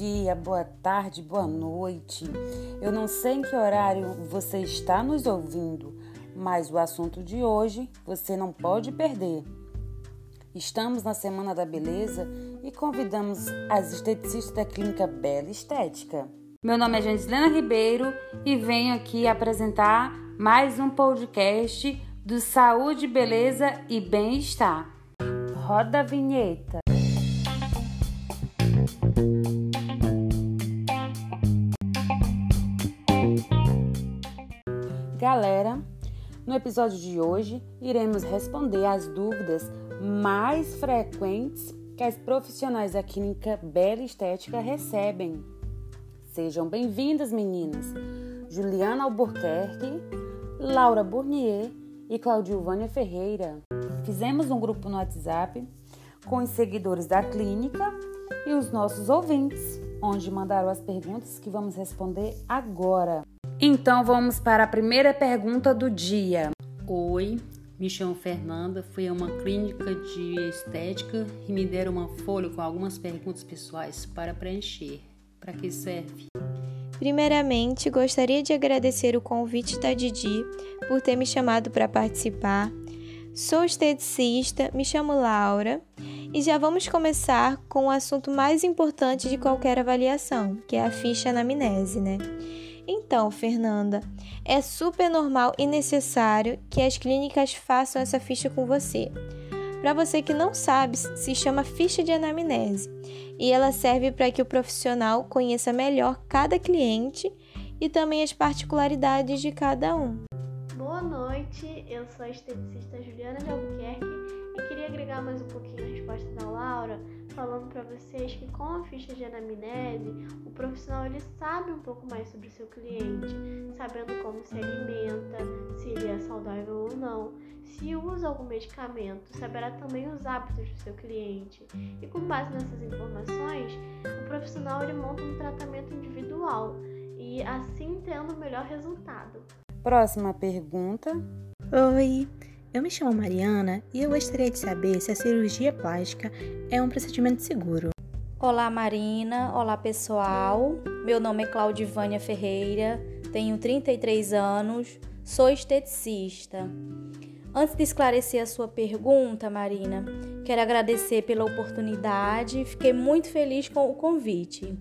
dia, boa tarde, boa noite. Eu não sei em que horário você está nos ouvindo, mas o assunto de hoje você não pode perder. Estamos na Semana da Beleza e convidamos as esteticistas da Clínica Bela Estética. Meu nome é Janslena Ribeiro e venho aqui apresentar mais um podcast do Saúde, Beleza e Bem-Estar. Roda a vinheta. Galera, no episódio de hoje iremos responder as dúvidas mais frequentes que as profissionais da clínica Bela Estética recebem. Sejam bem-vindas, meninas! Juliana Albuquerque, Laura Bournier e Claudilvânia Ferreira. Fizemos um grupo no WhatsApp com os seguidores da clínica e os nossos ouvintes, onde mandaram as perguntas que vamos responder agora. Então vamos para a primeira pergunta do dia. Oi, me chamo Fernanda, fui a uma clínica de estética e me deram uma folha com algumas perguntas pessoais para preencher. Para que serve? Primeiramente, gostaria de agradecer o convite da Didi por ter me chamado para participar. Sou esteticista, me chamo Laura e já vamos começar com o assunto mais importante de qualquer avaliação, que é a ficha anamnese, né? Então, Fernanda, é super normal e necessário que as clínicas façam essa ficha com você. Para você que não sabe, se chama ficha de anamnese e ela serve para que o profissional conheça melhor cada cliente e também as particularidades de cada um. Boa noite, eu sou a esteticista Juliana de Albuquerque e queria agregar mais um pouquinho a resposta da Laura falando para vocês que com a ficha de anamnese, o profissional ele sabe um pouco mais sobre o seu cliente, sabendo como se alimenta, se ele é saudável ou não, se usa algum medicamento, saberá também os hábitos do seu cliente. E com base nessas informações, o profissional ele monta um tratamento individual e assim tendo o melhor resultado. Próxima pergunta. Oi, eu me chamo Mariana e eu gostaria de saber se a cirurgia plástica é um procedimento seguro. Olá, Marina. Olá, pessoal. Meu nome é Claudivânia Ferreira, tenho 33 anos, sou esteticista. Antes de esclarecer a sua pergunta, Marina, quero agradecer pela oportunidade, fiquei muito feliz com o convite.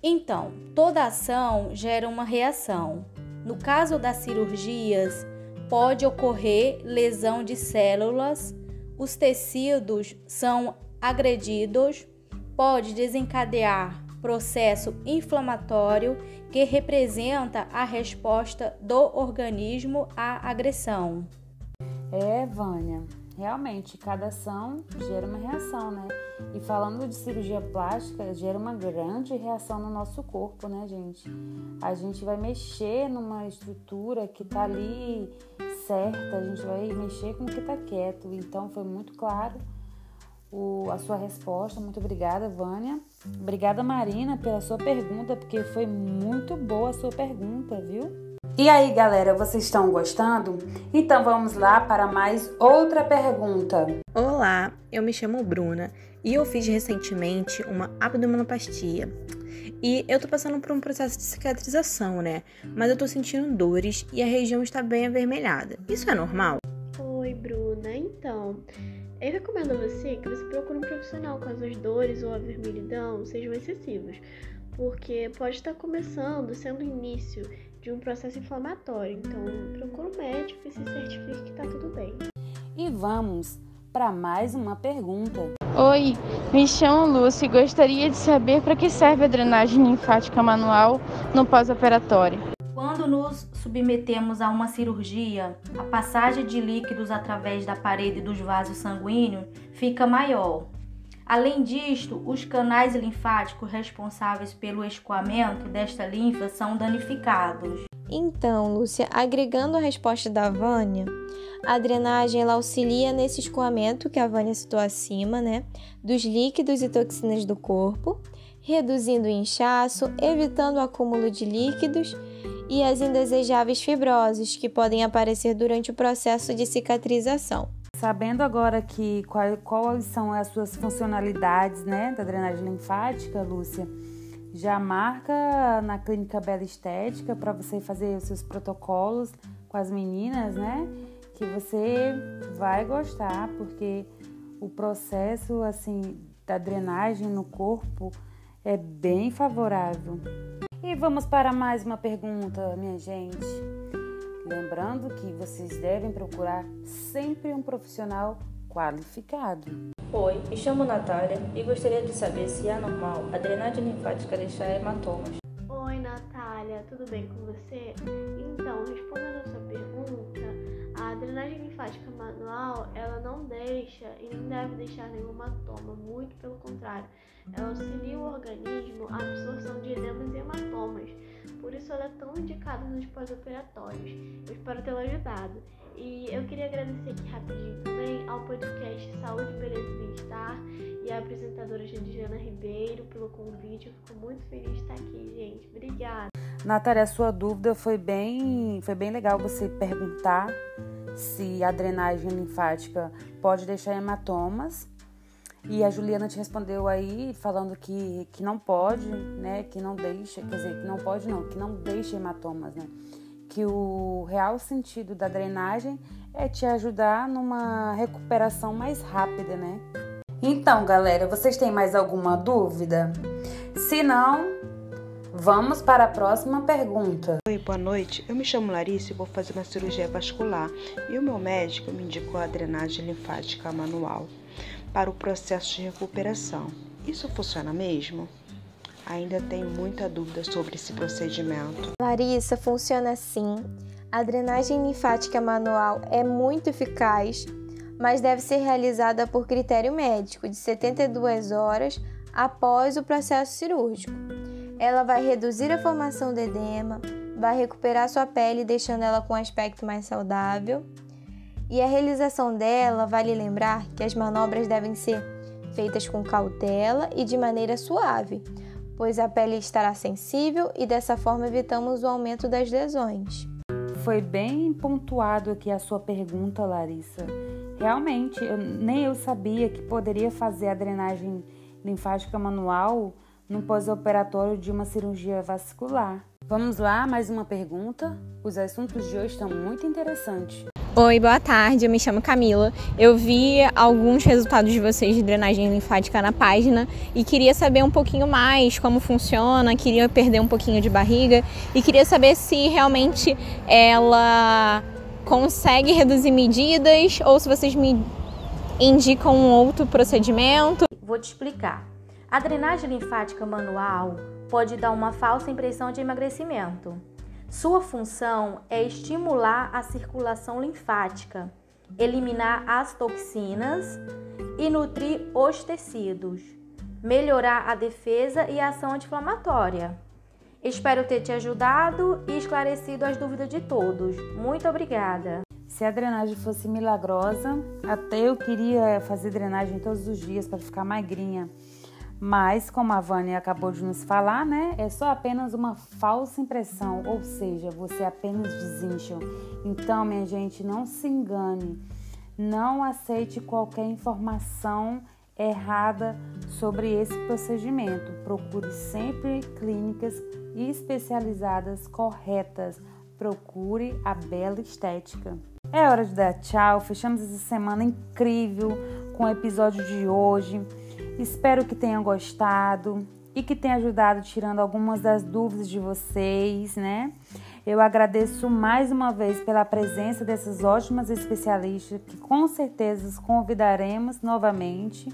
Então, toda ação gera uma reação. No caso das cirurgias, pode ocorrer lesão de células, os tecidos são agredidos, pode desencadear processo inflamatório que representa a resposta do organismo à agressão. É, Vânia, realmente cada ação gera uma reação, né? E falando de cirurgia plástica, gera uma grande reação no nosso corpo, né, gente? A gente vai mexer numa estrutura que tá ali certa, a gente vai mexer com o que tá quieto. Então foi muito claro o, a sua resposta. Muito obrigada, Vânia. Obrigada, Marina, pela sua pergunta, porque foi muito boa a sua pergunta, viu? E aí, galera, vocês estão gostando? Então vamos lá para mais outra pergunta. Olá, eu me chamo Bruna e eu fiz recentemente uma abdominoplastia. E eu tô passando por um processo de cicatrização, né? Mas eu tô sentindo dores e a região está bem avermelhada. Isso é normal? Oi, Bruna. Então, eu recomendo a você que você procure um profissional caso as dores ou a vermelhidão sejam excessivos, porque pode estar começando, sendo início de um processo inflamatório. Então, procure um médico e se certifique que está tudo bem. E vamos para mais uma pergunta. Oi, me chamo Lúcia e gostaria de saber para que serve a drenagem linfática manual no pós-operatório. Quando nos submetemos a uma cirurgia, a passagem de líquidos através da parede dos vasos sanguíneos fica maior. Além disto, os canais linfáticos responsáveis pelo escoamento desta linfa são danificados. Então, Lúcia, agregando a resposta da Vânia, a drenagem ela auxilia nesse escoamento que a Vânia citou acima, né, dos líquidos e toxinas do corpo, reduzindo o inchaço, evitando o acúmulo de líquidos e as indesejáveis fibroses que podem aparecer durante o processo de cicatrização. Sabendo agora que qual, quais são as suas funcionalidades, né, da drenagem linfática, Lúcia, já marca na clínica Bela Estética para você fazer os seus protocolos com as meninas, né? Que você vai gostar, porque o processo assim da drenagem no corpo é bem favorável. E vamos para mais uma pergunta, minha gente. Lembrando que vocês devem procurar sempre um profissional qualificado. Oi, me chamo Natália e gostaria de saber se é normal a drenagem linfática deixar hematomas. Oi, Natália, tudo bem com você? Linfática manual, ela não deixa e nem deve deixar nenhuma toma, muito pelo contrário. Ela auxilia o organismo a absorção de edemas e hematomas, por isso ela é tão indicada nos pós-operatórios. Eu espero tê-la ajudado. E eu queria agradecer aqui rapidinho também ao podcast Saúde, Beleza e Bem-Estar e à apresentadora Jana Ribeiro pelo convite. Eu fico muito feliz de estar aqui, gente. Obrigada. Natália, a sua dúvida foi bem, foi bem legal você perguntar se a drenagem linfática pode deixar hematomas. E a Juliana te respondeu aí falando que, que não pode, né? Que não deixa, quer dizer, que não pode não, que não deixa hematomas, né? que o real sentido da drenagem é te ajudar numa recuperação mais rápida, né? Então, galera, vocês têm mais alguma dúvida? Se não, vamos para a próxima pergunta. Oi, boa noite. Eu me chamo Larissa e vou fazer uma cirurgia vascular. E o meu médico me indicou a drenagem linfática manual para o processo de recuperação. Isso funciona mesmo? Ainda tenho muita dúvida sobre esse procedimento. Larissa, funciona assim. A drenagem linfática manual é muito eficaz, mas deve ser realizada por critério médico de 72 horas após o processo cirúrgico. Ela vai reduzir a formação do edema, vai recuperar sua pele, deixando ela com um aspecto mais saudável. E a realização dela vale lembrar que as manobras devem ser feitas com cautela e de maneira suave, pois a pele estará sensível e dessa forma evitamos o aumento das lesões. Foi bem pontuado aqui a sua pergunta, Larissa. Realmente, eu, nem eu sabia que poderia fazer a drenagem linfática manual no pós-operatório de uma cirurgia vascular. Vamos lá, mais uma pergunta? Os assuntos de hoje estão muito interessantes. Oi, boa tarde. Eu me chamo Camila. Eu vi alguns resultados de vocês de drenagem linfática na página e queria saber um pouquinho mais como funciona. Queria perder um pouquinho de barriga e queria saber se realmente ela consegue reduzir medidas ou se vocês me indicam um outro procedimento. Vou te explicar. A drenagem linfática manual pode dar uma falsa impressão de emagrecimento. Sua função é estimular a circulação linfática, eliminar as toxinas e nutrir os tecidos, melhorar a defesa e a ação anti-inflamatória. Espero ter te ajudado e esclarecido as dúvidas de todos. Muito obrigada! Se a drenagem fosse milagrosa, até eu queria fazer drenagem todos os dias para ficar magrinha. Mas, como a Vânia acabou de nos falar, né, é só apenas uma falsa impressão, ou seja, você apenas desincha. Então, minha gente, não se engane, não aceite qualquer informação errada sobre esse procedimento. Procure sempre clínicas especializadas corretas. Procure a Bela Estética. É hora de dar tchau. Fechamos essa semana incrível com o episódio de hoje. Espero que tenham gostado e que tenha ajudado tirando algumas das dúvidas de vocês, né? Eu agradeço mais uma vez pela presença dessas ótimas especialistas que com certeza os convidaremos novamente.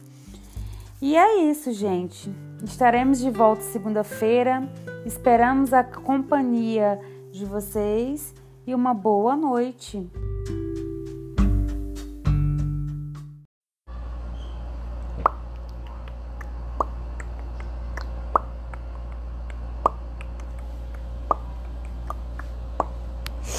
E é isso, gente. Estaremos de volta segunda-feira. Esperamos a companhia de vocês e uma boa noite.